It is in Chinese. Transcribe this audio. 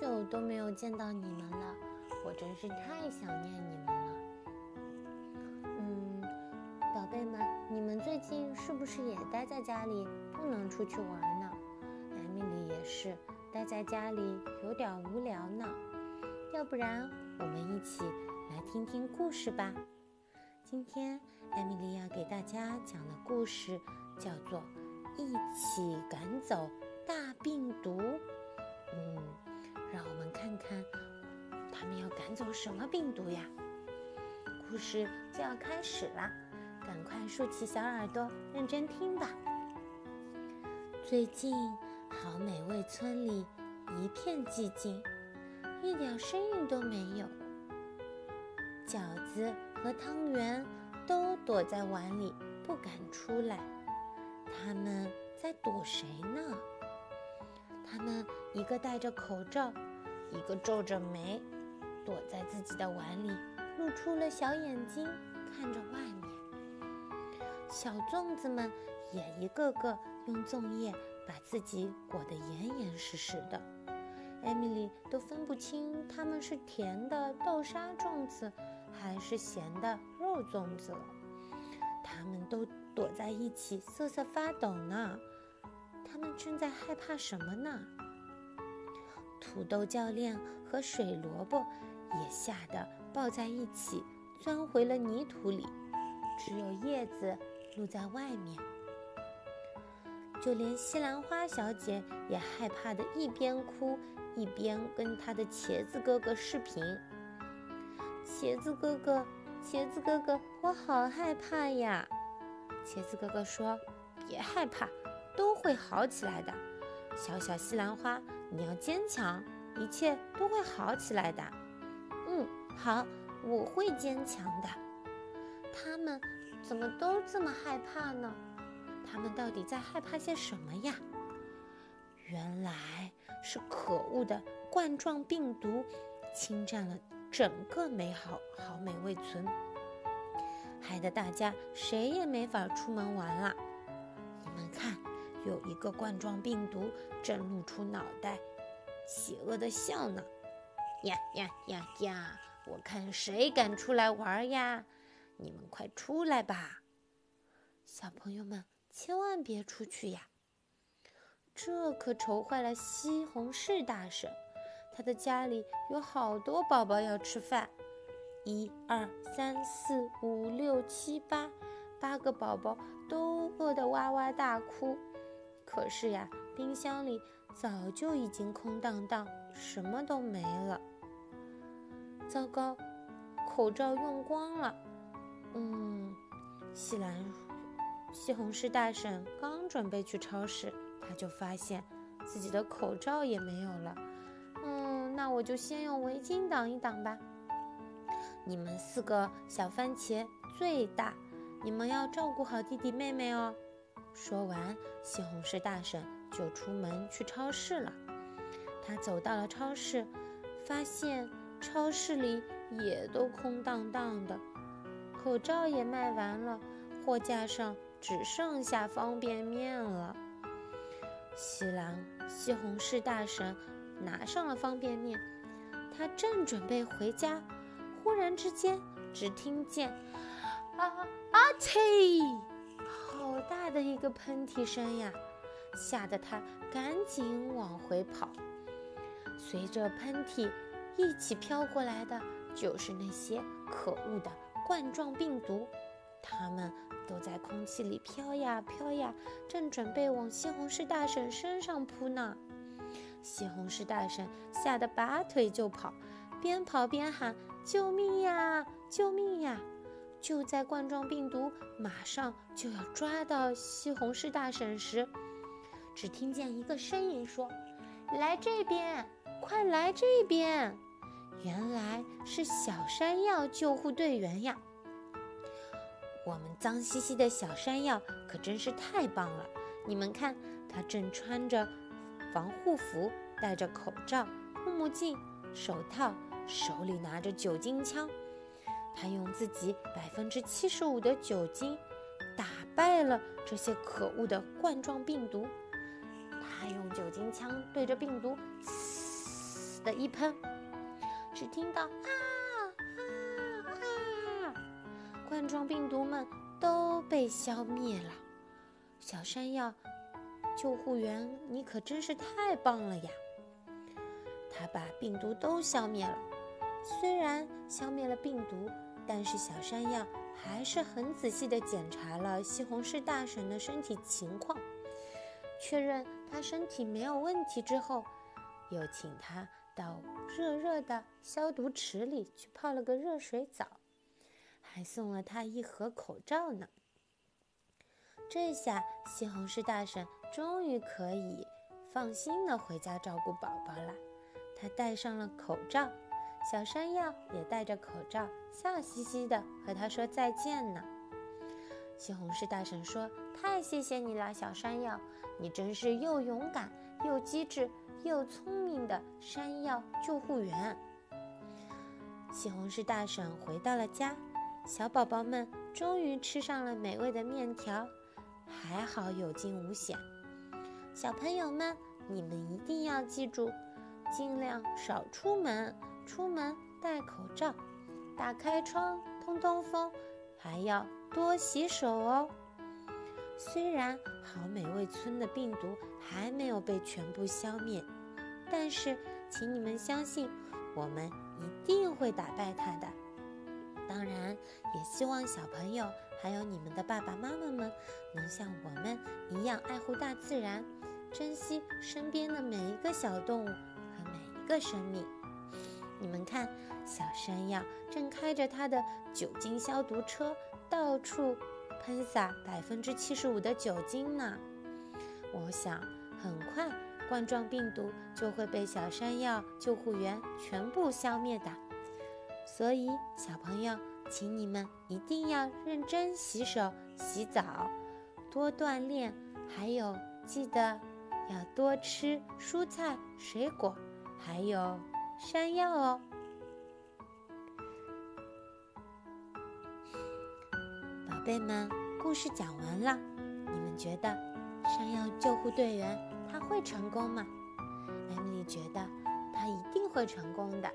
久都没有见到你们了，我真是太想念你们了。嗯，宝贝们，你们最近是不是也待在家里，不能出去玩呢？艾米丽也是，待在家里有点无聊呢。要不然，我们一起来听听故事吧。今天，艾米丽要给大家讲的故事叫做《一起赶走大病毒》。嗯，看他们要赶走什么病毒呀？故事就要开始啦，赶快竖起小耳朵，认真听吧。最近，好美味村里一片寂静，一点声音都没有。饺子和汤圆都躲在碗里，不敢出来。他们在躲谁呢？他们一个戴着口罩，一个皱着眉，躲在自己的碗里，露出了小眼睛看着外面。小粽子们也一个个用粽叶把自己裹得严严实实的。艾米丽都分不清它们是甜的豆沙粽子，还是咸的肉粽子了。它们都躲在一起瑟瑟发抖呢。他们正在害怕什么呢？土豆教练和水萝卜也吓得抱在一起，钻回了泥土里，只有叶子露在外面。就连西兰花小姐也害怕的一边哭一边跟她的茄子哥哥视频。茄子哥哥，茄子哥哥，我好害怕呀！茄子哥哥说：“别害怕。”都会好起来的，小小西兰花，你要坚强，一切都会好起来的。嗯，好，我会坚强的。他们怎么都这么害怕呢？他们到底在害怕些什么呀？原来是可恶的冠状病毒侵占了整个美好好美味村，害得大家谁也没法出门玩了。你们看。有一个冠状病毒正露出脑袋，邪恶的笑呢！呀呀呀呀！我看谁敢出来玩呀！你们快出来吧！小朋友们千万别出去呀！这可愁坏了西红柿大婶，他的家里有好多宝宝要吃饭，一二三四五六七八，八个宝宝都饿得哇哇大哭。可是呀，冰箱里早就已经空荡荡，什么都没了。糟糕，口罩用光了。嗯，西兰西红柿大婶刚准备去超市，他就发现自己的口罩也没有了。嗯，那我就先用围巾挡一挡吧。你们四个小番茄最大，你们要照顾好弟弟妹妹哦。说完，西红柿大婶就出门去超市了。她走到了超市，发现超市里也都空荡荡的，口罩也卖完了，货架上只剩下方便面了。西兰西红柿大婶拿上了方便面，她正准备回家，忽然之间，只听见“啊啊嚏”。大的一个喷嚏声呀！吓得他赶紧往回跑。随着喷嚏一起飘过来的，就是那些可恶的冠状病毒。它们都在空气里飘呀飘呀，正准备往西红柿大婶身上扑呢。西红柿大婶吓得拔腿就跑，边跑边喊：“救命呀！救命呀！”就在冠状病毒马上就要抓到西红柿大婶时，只听见一个声音说：“来这边，快来这边！”原来是小山药救护队员呀！我们脏兮兮的小山药可真是太棒了！你们看，他正穿着防护服，戴着口罩、护目镜、手套，手里拿着酒精枪。他用自己百分之七十五的酒精打败了这些可恶的冠状病毒。他用酒精枪对着病毒“呲”的一喷，只听到啊啊啊！冠状病毒们都被消灭了。小山药救护员，你可真是太棒了呀！他把病毒都消灭了。虽然消灭了病毒，但是小山药还是很仔细地检查了西红柿大婶的身体情况，确认他身体没有问题之后，又请他到热热的消毒池里去泡了个热水澡，还送了他一盒口罩呢。这下西红柿大婶终于可以放心的回家照顾宝宝了。他戴上了口罩，小山药也戴着口罩，笑嘻嘻的和他说再见呢。西红柿大婶说：“太谢谢你了，小山药，你真是又勇敢又机智又聪明的山药救护员。”西红柿大婶回到了家，小宝宝们终于吃上了美味的面条，还好有惊无险。小朋友们，你们一定要记住。尽量少出门，出门戴口罩，打开窗通通风，还要多洗手哦。虽然好美味村的病毒还没有被全部消灭，但是请你们相信，我们一定会打败它的。当然，也希望小朋友还有你们的爸爸妈妈们能像我们一样爱护大自然，珍惜身边的每一个小动物和每一。个生命，你们看，小山药正开着它的酒精消毒车，到处喷洒百分之七十五的酒精呢。我想，很快冠状病毒就会被小山药救护员全部消灭的。所以，小朋友，请你们一定要认真洗手、洗澡，多锻炼，还有记得要多吃蔬菜、水果。还有山药哦，宝贝们，故事讲完了，你们觉得山药救护队员他会成功吗？艾米丽觉得他一定会成功的。